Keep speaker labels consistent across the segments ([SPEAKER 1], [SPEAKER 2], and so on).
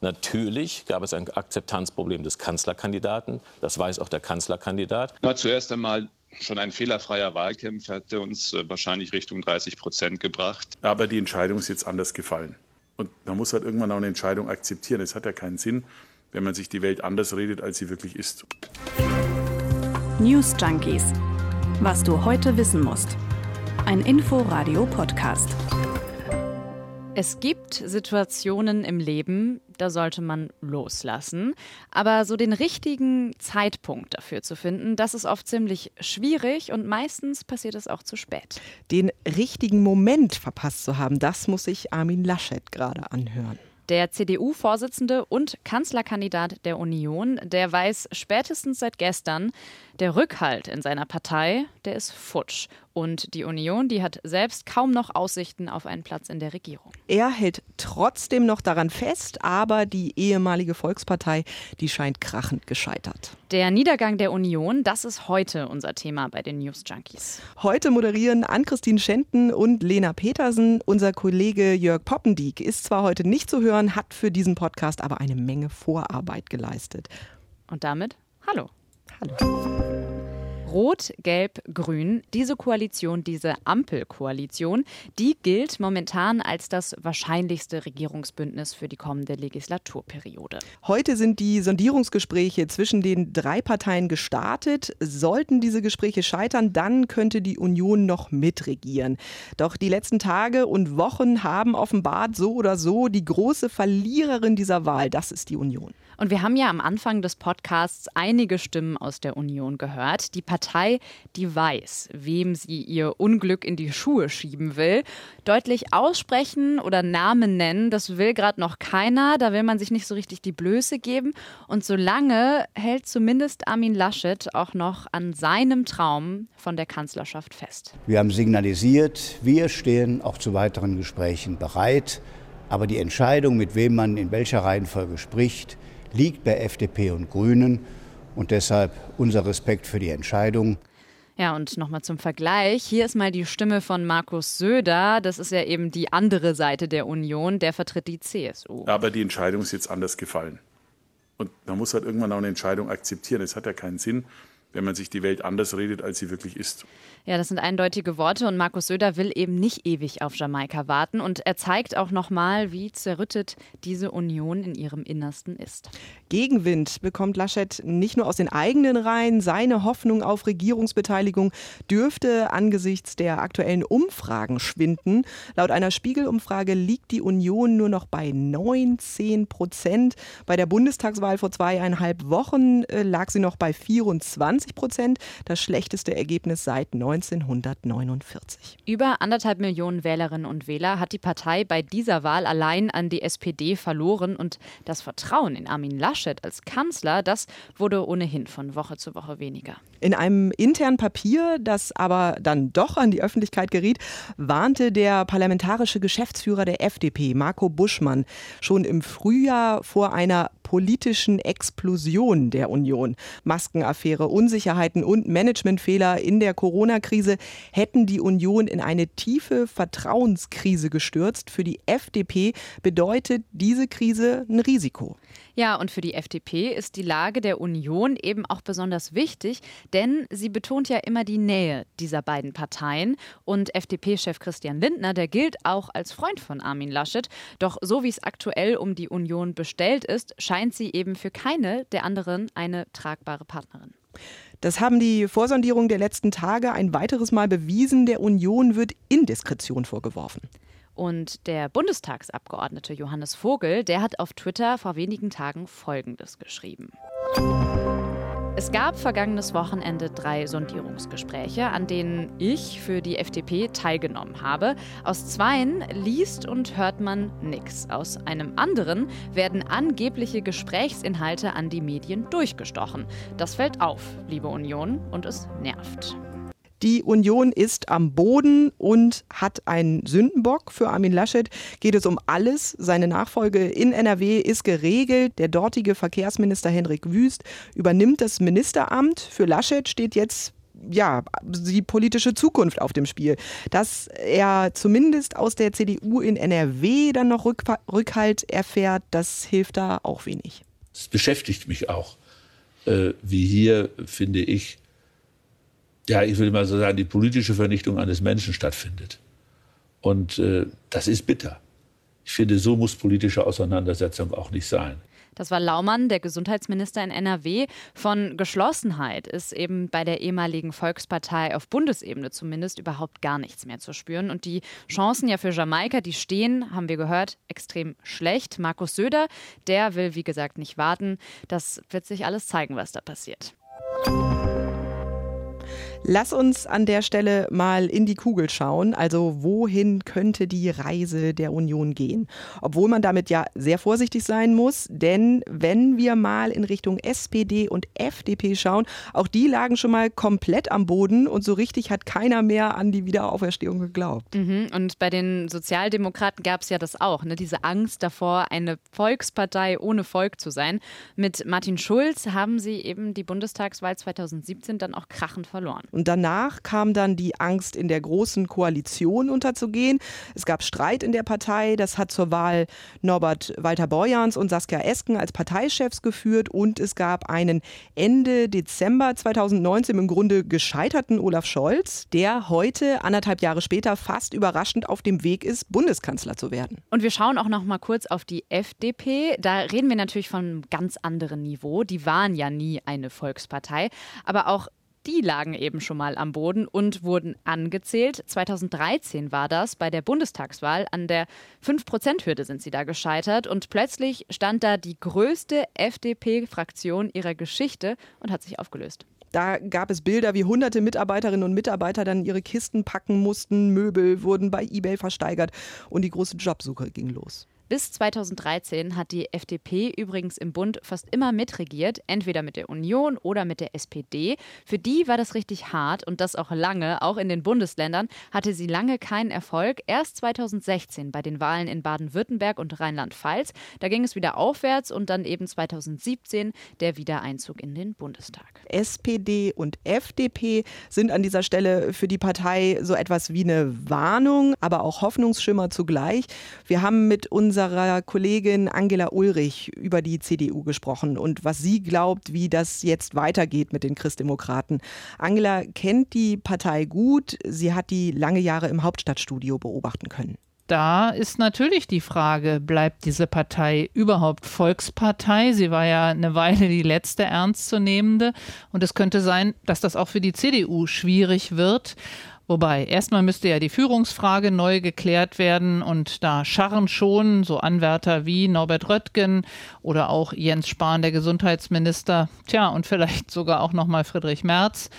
[SPEAKER 1] Natürlich gab es ein Akzeptanzproblem des Kanzlerkandidaten. Das weiß auch der Kanzlerkandidat.
[SPEAKER 2] Na, zuerst einmal Schon ein fehlerfreier Wahlkampf hätte uns äh, wahrscheinlich Richtung 30 Prozent gebracht.
[SPEAKER 3] Aber die Entscheidung ist jetzt anders gefallen. Und man muss halt irgendwann auch eine Entscheidung akzeptieren. Es hat ja keinen Sinn, wenn man sich die Welt anders redet, als sie wirklich ist.
[SPEAKER 4] News Junkies. Was du heute wissen musst. Ein Info-Radio-Podcast.
[SPEAKER 5] Es gibt Situationen im Leben, da sollte man loslassen. Aber so den richtigen Zeitpunkt dafür zu finden, das ist oft ziemlich schwierig und meistens passiert es auch zu spät.
[SPEAKER 6] Den richtigen Moment verpasst zu haben, das muss sich Armin Laschet gerade anhören.
[SPEAKER 5] Der CDU-Vorsitzende und Kanzlerkandidat der Union, der weiß spätestens seit gestern, der Rückhalt in seiner Partei, der ist futsch. Und die Union, die hat selbst kaum noch Aussichten auf einen Platz in der Regierung.
[SPEAKER 6] Er hält trotzdem noch daran fest, aber die ehemalige Volkspartei, die scheint krachend gescheitert.
[SPEAKER 5] Der Niedergang der Union, das ist heute unser Thema bei den News Junkies.
[SPEAKER 6] Heute moderieren Ann-Christine Schenten und Lena Petersen. Unser Kollege Jörg Poppendieck ist zwar heute nicht zu hören, hat für diesen Podcast aber eine Menge Vorarbeit geleistet.
[SPEAKER 5] Und damit, hallo.
[SPEAKER 6] Hallo.
[SPEAKER 5] Rot, Gelb, Grün, diese Koalition, diese Ampelkoalition, die gilt momentan als das wahrscheinlichste Regierungsbündnis für die kommende Legislaturperiode.
[SPEAKER 6] Heute sind die Sondierungsgespräche zwischen den drei Parteien gestartet. Sollten diese Gespräche scheitern, dann könnte die Union noch mitregieren. Doch die letzten Tage und Wochen haben offenbart so oder so die große Verliererin dieser Wahl, das ist die Union.
[SPEAKER 5] Und wir haben ja am Anfang des Podcasts einige Stimmen aus der Union gehört. Die Partei, die weiß, wem sie ihr Unglück in die Schuhe schieben will. Deutlich aussprechen oder Namen nennen, das will gerade noch keiner. Da will man sich nicht so richtig die Blöße geben. Und solange hält zumindest Armin Laschet auch noch an seinem Traum von der Kanzlerschaft fest.
[SPEAKER 7] Wir haben signalisiert, wir stehen auch zu weiteren Gesprächen bereit. Aber die Entscheidung, mit wem man in welcher Reihenfolge spricht, liegt bei FDP und Grünen und deshalb unser Respekt für die Entscheidung.
[SPEAKER 5] Ja, und nochmal zum Vergleich. Hier ist mal die Stimme von Markus Söder. Das ist ja eben die andere Seite der Union. Der vertritt die CSU.
[SPEAKER 3] Aber die Entscheidung ist jetzt anders gefallen. Und man muss halt irgendwann auch eine Entscheidung akzeptieren. Es hat ja keinen Sinn, wenn man sich die Welt anders redet, als sie wirklich ist.
[SPEAKER 5] Ja, das sind eindeutige Worte und Markus Söder will eben nicht ewig auf Jamaika warten und er zeigt auch nochmal, wie zerrüttet diese Union in ihrem Innersten ist.
[SPEAKER 6] Gegenwind bekommt Laschet nicht nur aus den eigenen Reihen. Seine Hoffnung auf Regierungsbeteiligung dürfte angesichts der aktuellen Umfragen schwinden. Laut einer Spiegelumfrage liegt die Union nur noch bei 19 Prozent. Bei der Bundestagswahl vor zweieinhalb Wochen äh, lag sie noch bei 24 Prozent. Das schlechteste Ergebnis seit 19 1949.
[SPEAKER 5] Über anderthalb Millionen Wählerinnen und Wähler hat die Partei bei dieser Wahl allein an die SPD verloren und das Vertrauen in Armin Laschet als Kanzler, das wurde ohnehin von Woche zu Woche weniger.
[SPEAKER 6] In einem internen Papier, das aber dann doch an die Öffentlichkeit geriet, warnte der parlamentarische Geschäftsführer der FDP, Marco Buschmann, schon im Frühjahr vor einer politischen Explosion der Union. Maskenaffäre, Unsicherheiten und Managementfehler in der Corona-Krise hätten die Union in eine tiefe Vertrauenskrise gestürzt. Für die FDP bedeutet diese Krise ein Risiko.
[SPEAKER 5] Ja, und für die FDP ist die Lage der Union eben auch besonders wichtig, denn sie betont ja immer die Nähe dieser beiden Parteien. Und FDP-Chef Christian Lindner, der gilt auch als Freund von Armin Laschet. Doch so wie es aktuell um die Union bestellt ist, scheint sie eben für keine der anderen eine tragbare Partnerin.
[SPEAKER 6] Das haben die Vorsondierungen der letzten Tage ein weiteres Mal bewiesen. Der Union wird Indiskretion vorgeworfen.
[SPEAKER 5] Und der Bundestagsabgeordnete Johannes Vogel, der hat auf Twitter vor wenigen Tagen Folgendes geschrieben. Es gab vergangenes Wochenende drei Sondierungsgespräche, an denen ich für die FDP teilgenommen habe. Aus zweien liest und hört man nichts. Aus einem anderen werden angebliche Gesprächsinhalte an die Medien durchgestochen. Das fällt auf, liebe Union, und es nervt.
[SPEAKER 6] Die Union ist am Boden und hat einen Sündenbock. Für Armin Laschet geht es um alles. Seine Nachfolge in NRW ist geregelt. Der dortige Verkehrsminister Henrik Wüst übernimmt das Ministeramt. Für Laschet steht jetzt ja, die politische Zukunft auf dem Spiel. Dass er zumindest aus der CDU in NRW dann noch Rückhalt erfährt, das hilft da auch wenig.
[SPEAKER 8] Es beschäftigt mich auch, äh, wie hier, finde ich, ja, ich will mal so sagen, die politische Vernichtung eines Menschen stattfindet. Und äh, das ist bitter. Ich finde, so muss politische Auseinandersetzung auch nicht sein.
[SPEAKER 5] Das war Laumann, der Gesundheitsminister in NRW. Von Geschlossenheit ist eben bei der ehemaligen Volkspartei auf Bundesebene zumindest überhaupt gar nichts mehr zu spüren. Und die Chancen ja für Jamaika, die stehen, haben wir gehört, extrem schlecht. Markus Söder, der will wie gesagt nicht warten. Das wird sich alles zeigen, was da passiert.
[SPEAKER 6] Lass uns an der Stelle mal in die Kugel schauen. Also wohin könnte die Reise der Union gehen? Obwohl man damit ja sehr vorsichtig sein muss, denn wenn wir mal in Richtung SPD und FDP schauen, auch die lagen schon mal komplett am Boden und so richtig hat keiner mehr an die Wiederauferstehung geglaubt.
[SPEAKER 5] Mhm. Und bei den Sozialdemokraten gab es ja das auch, ne? diese Angst davor, eine Volkspartei ohne Volk zu sein. Mit Martin Schulz haben sie eben die Bundestagswahl 2017 dann auch krachend verloren.
[SPEAKER 6] Und danach kam dann die Angst, in der großen Koalition unterzugehen. Es gab Streit in der Partei. Das hat zur Wahl Norbert Walter Borjans und Saskia Esken als Parteichefs geführt. Und es gab einen Ende Dezember 2019 im Grunde gescheiterten Olaf Scholz, der heute, anderthalb Jahre später, fast überraschend auf dem Weg ist, Bundeskanzler zu werden.
[SPEAKER 5] Und wir schauen auch noch mal kurz auf die FDP. Da reden wir natürlich von einem ganz anderen Niveau. Die waren ja nie eine Volkspartei. Aber auch die lagen eben schon mal am Boden und wurden angezählt. 2013 war das bei der Bundestagswahl. An der 5-Prozent-Hürde sind sie da gescheitert und plötzlich stand da die größte FDP-Fraktion ihrer Geschichte und hat sich aufgelöst.
[SPEAKER 6] Da gab es Bilder, wie hunderte Mitarbeiterinnen und Mitarbeiter dann ihre Kisten packen mussten, Möbel wurden bei eBay versteigert und die große Jobsuche ging los.
[SPEAKER 5] Bis 2013 hat die FDP übrigens im Bund fast immer mitregiert, entweder mit der Union oder mit der SPD. Für die war das richtig hart und das auch lange. Auch in den Bundesländern hatte sie lange keinen Erfolg. Erst 2016 bei den Wahlen in Baden-Württemberg und Rheinland-Pfalz. Da ging es wieder aufwärts und dann eben 2017 der Wiedereinzug in den Bundestag.
[SPEAKER 6] SPD und FDP sind an dieser Stelle für die Partei so etwas wie eine Warnung, aber auch Hoffnungsschimmer zugleich. Wir haben mit unserem unserer Kollegin Angela Ulrich über die CDU gesprochen und was sie glaubt, wie das jetzt weitergeht mit den Christdemokraten. Angela kennt die Partei gut. Sie hat die lange Jahre im Hauptstadtstudio beobachten können
[SPEAKER 9] da ist natürlich die Frage, bleibt diese Partei überhaupt Volkspartei? Sie war ja eine Weile die letzte ernstzunehmende. Und es könnte sein, dass das auch für die CDU schwierig wird. Wobei, erstmal müsste ja die Führungsfrage neu geklärt werden und da scharren schon so Anwärter wie Norbert Röttgen oder auch Jens Spahn, der Gesundheitsminister, tja, und vielleicht sogar auch nochmal Friedrich Merz,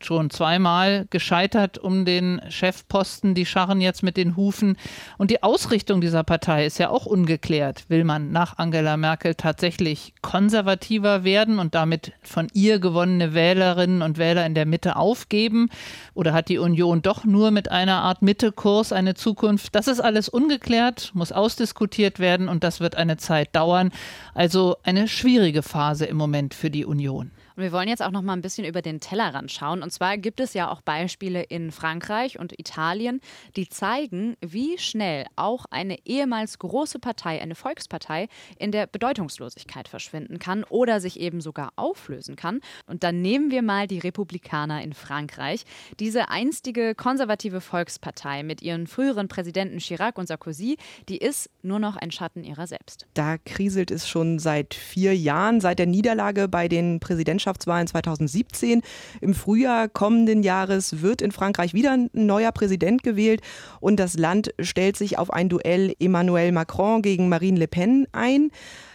[SPEAKER 9] schon zweimal gescheitert um den Chefposten. Die scharren jetzt mit den Hufen. Und die Ausrichtung dieser Partei ist ja auch ungeklärt. Will man nach Angela Merkel tatsächlich konservativer werden und damit von ihr gewonnene Wählerinnen und Wähler in der Mitte aufgeben? Oder hat die Union doch nur mit einer Art Mittekurs eine Zukunft? Das ist alles ungeklärt, muss ausdiskutiert werden und das wird eine Zeit dauern. Also eine schwierige Phase im Moment für die Union.
[SPEAKER 5] Und wir wollen jetzt auch noch mal ein bisschen über den Tellerrand schauen. Und zwar gibt es ja auch Beispiele in Frankreich und Italien, die zeigen, wie schnell auch eine ehemals große Partei, eine Volkspartei, in der Bedeutungslosigkeit verschwinden kann oder sich eben sogar auflösen kann. Und dann nehmen wir mal die Republikaner in Frankreich. Diese einstige konservative Volkspartei mit ihren früheren Präsidenten Chirac und Sarkozy, die ist nur noch ein Schatten ihrer selbst.
[SPEAKER 6] Da kriselt es schon seit vier Jahren, seit der Niederlage bei den Präsidentschaften Präsidentschaftswahlen 2017. Im Frühjahr kommenden Jahres wird in Frankreich wieder ein neuer Präsident gewählt und das Land stellt sich auf ein Duell Emmanuel Macron gegen Marine Le Pen ein.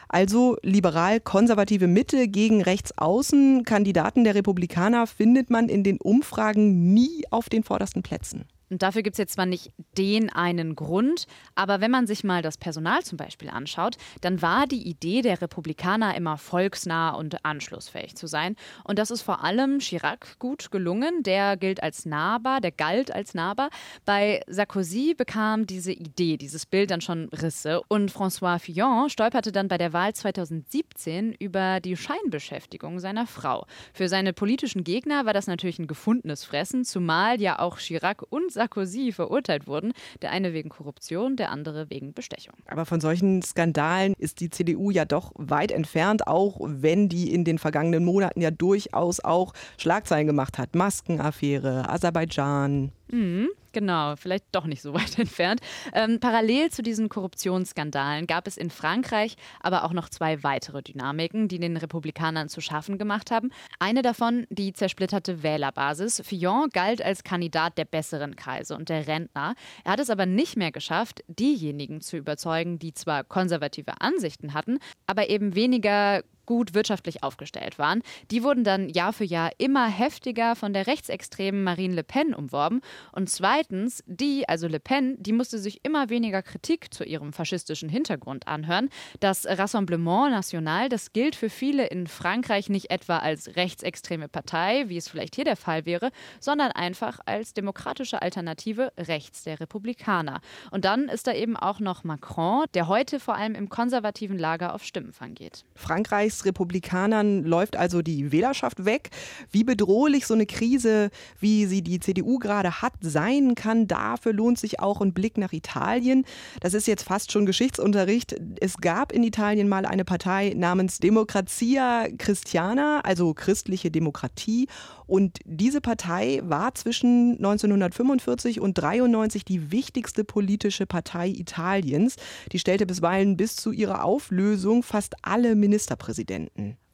[SPEAKER 6] Also liberal-konservative Mitte gegen rechtsaußen. Kandidaten der Republikaner findet man in den Umfragen nie auf den vordersten Plätzen.
[SPEAKER 5] Und dafür gibt es jetzt zwar nicht den einen Grund, aber wenn man sich mal das Personal zum Beispiel anschaut, dann war die Idee der Republikaner immer volksnah und anschlussfähig zu sein. Und das ist vor allem Chirac gut gelungen. Der gilt als nahbar, der galt als nahbar. Bei Sarkozy bekam diese Idee, dieses Bild dann schon Risse. Und François Fillon stolperte dann bei der Wahl 2017 über die Scheinbeschäftigung seiner Frau. Für seine politischen Gegner war das natürlich ein gefundenes Fressen, zumal ja auch Chirac und Sarkozy verurteilt wurden. Der eine wegen Korruption, der andere wegen Bestechung.
[SPEAKER 6] Aber von solchen Skandalen ist die CDU ja doch weit entfernt, auch wenn die in den vergangenen Monaten ja durchaus auch Schlagzeilen gemacht hat. Maskenaffäre, Aserbaidschan.
[SPEAKER 5] Mhm. Genau, vielleicht doch nicht so weit entfernt. Ähm, parallel zu diesen Korruptionsskandalen gab es in Frankreich aber auch noch zwei weitere Dynamiken, die den Republikanern zu schaffen gemacht haben. Eine davon die zersplitterte Wählerbasis. Fillon galt als Kandidat der besseren Kreise und der Rentner. Er hat es aber nicht mehr geschafft, diejenigen zu überzeugen, die zwar konservative Ansichten hatten, aber eben weniger gut wirtschaftlich aufgestellt waren. Die wurden dann Jahr für Jahr immer heftiger von der rechtsextremen Marine Le Pen umworben. Und zweitens, die, also Le Pen, die musste sich immer weniger Kritik zu ihrem faschistischen Hintergrund anhören. Das Rassemblement National, das gilt für viele in Frankreich nicht etwa als rechtsextreme Partei, wie es vielleicht hier der Fall wäre, sondern einfach als demokratische Alternative rechts der Republikaner. Und dann ist da eben auch noch Macron, der heute vor allem im konservativen Lager auf Stimmenfang geht.
[SPEAKER 6] Frankreichs Republikanern läuft also die Wählerschaft weg. Wie bedrohlich so eine Krise, wie sie die CDU gerade hat, sein kann, dafür lohnt sich auch ein Blick nach Italien. Das ist jetzt fast schon Geschichtsunterricht. Es gab in Italien mal eine Partei namens Democrazia Christiana, also christliche Demokratie. Und diese Partei war zwischen 1945 und 1993 die wichtigste politische Partei Italiens. Die stellte bisweilen bis zu ihrer Auflösung fast alle Ministerpräsidenten.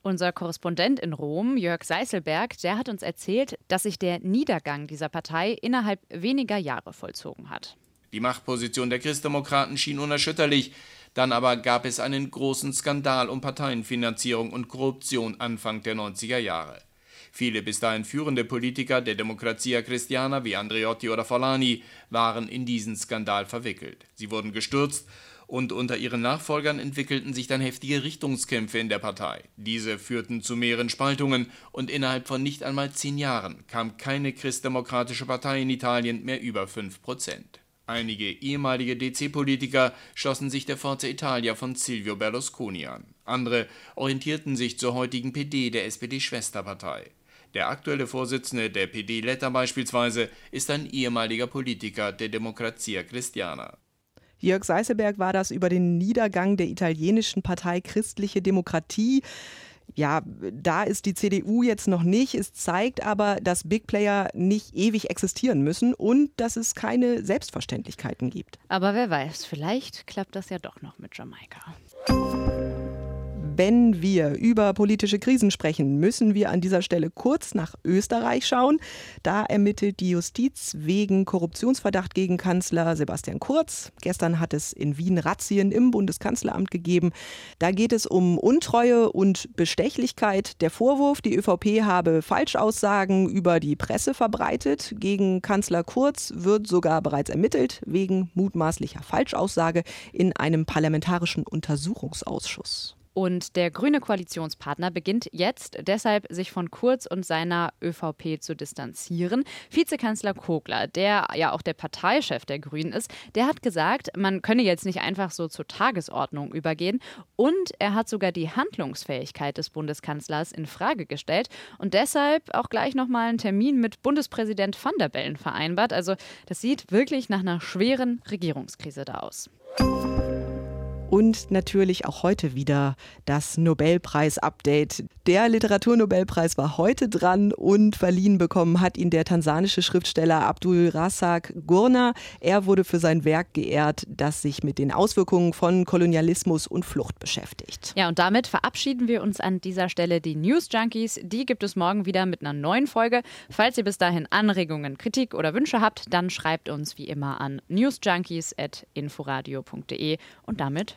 [SPEAKER 5] Unser Korrespondent in Rom, Jörg Seißelberg, der hat uns erzählt, dass sich der Niedergang dieser Partei innerhalb weniger Jahre vollzogen hat.
[SPEAKER 10] Die Machtposition der Christdemokraten schien unerschütterlich. Dann aber gab es einen großen Skandal um Parteienfinanzierung und Korruption Anfang der 90er Jahre. Viele bis dahin führende Politiker der Democrazia Cristiana wie Andreotti oder Forlani waren in diesen Skandal verwickelt. Sie wurden gestürzt und unter ihren Nachfolgern entwickelten sich dann heftige Richtungskämpfe in der Partei. Diese führten zu mehreren Spaltungen und innerhalb von nicht einmal zehn Jahren kam keine christdemokratische Partei in Italien mehr über fünf Prozent. Einige ehemalige DC-Politiker schlossen sich der Forza Italia von Silvio Berlusconi an. Andere orientierten sich zur heutigen PD, der SPD-Schwesterpartei. Der aktuelle Vorsitzende der PD Letta beispielsweise ist ein ehemaliger Politiker der Democrazia Cristiana.
[SPEAKER 6] Jörg Seißelberg war das über den Niedergang der italienischen Partei Christliche Demokratie. Ja, da ist die CDU jetzt noch nicht. Es zeigt aber, dass Big Player nicht ewig existieren müssen und dass es keine Selbstverständlichkeiten gibt.
[SPEAKER 5] Aber wer weiß, vielleicht klappt das ja doch noch mit Jamaika.
[SPEAKER 6] Wenn wir über politische Krisen sprechen, müssen wir an dieser Stelle kurz nach Österreich schauen. Da ermittelt die Justiz wegen Korruptionsverdacht gegen Kanzler Sebastian Kurz. Gestern hat es in Wien Razzien im Bundeskanzleramt gegeben. Da geht es um Untreue und Bestechlichkeit. Der Vorwurf, die ÖVP habe Falschaussagen über die Presse verbreitet. Gegen Kanzler Kurz wird sogar bereits ermittelt wegen mutmaßlicher Falschaussage in einem parlamentarischen Untersuchungsausschuss.
[SPEAKER 5] Und der grüne Koalitionspartner beginnt jetzt deshalb, sich von Kurz und seiner ÖVP zu distanzieren. Vizekanzler Kogler, der ja auch der Parteichef der Grünen ist, der hat gesagt, man könne jetzt nicht einfach so zur Tagesordnung übergehen. Und er hat sogar die Handlungsfähigkeit des Bundeskanzlers in Frage gestellt und deshalb auch gleich nochmal einen Termin mit Bundespräsident van der Bellen vereinbart. Also das sieht wirklich nach einer schweren Regierungskrise da aus.
[SPEAKER 6] Und natürlich auch heute wieder das Nobelpreis-Update. Der Literaturnobelpreis war heute dran und verliehen bekommen hat ihn der tansanische Schriftsteller Abdul Razak Gurna. Er wurde für sein Werk geehrt, das sich mit den Auswirkungen von Kolonialismus und Flucht beschäftigt.
[SPEAKER 5] Ja, und damit verabschieden wir uns an dieser Stelle die News Junkies. Die gibt es morgen wieder mit einer neuen Folge. Falls ihr bis dahin Anregungen, Kritik oder Wünsche habt, dann schreibt uns wie immer an newsjunkies.inforadio.de und damit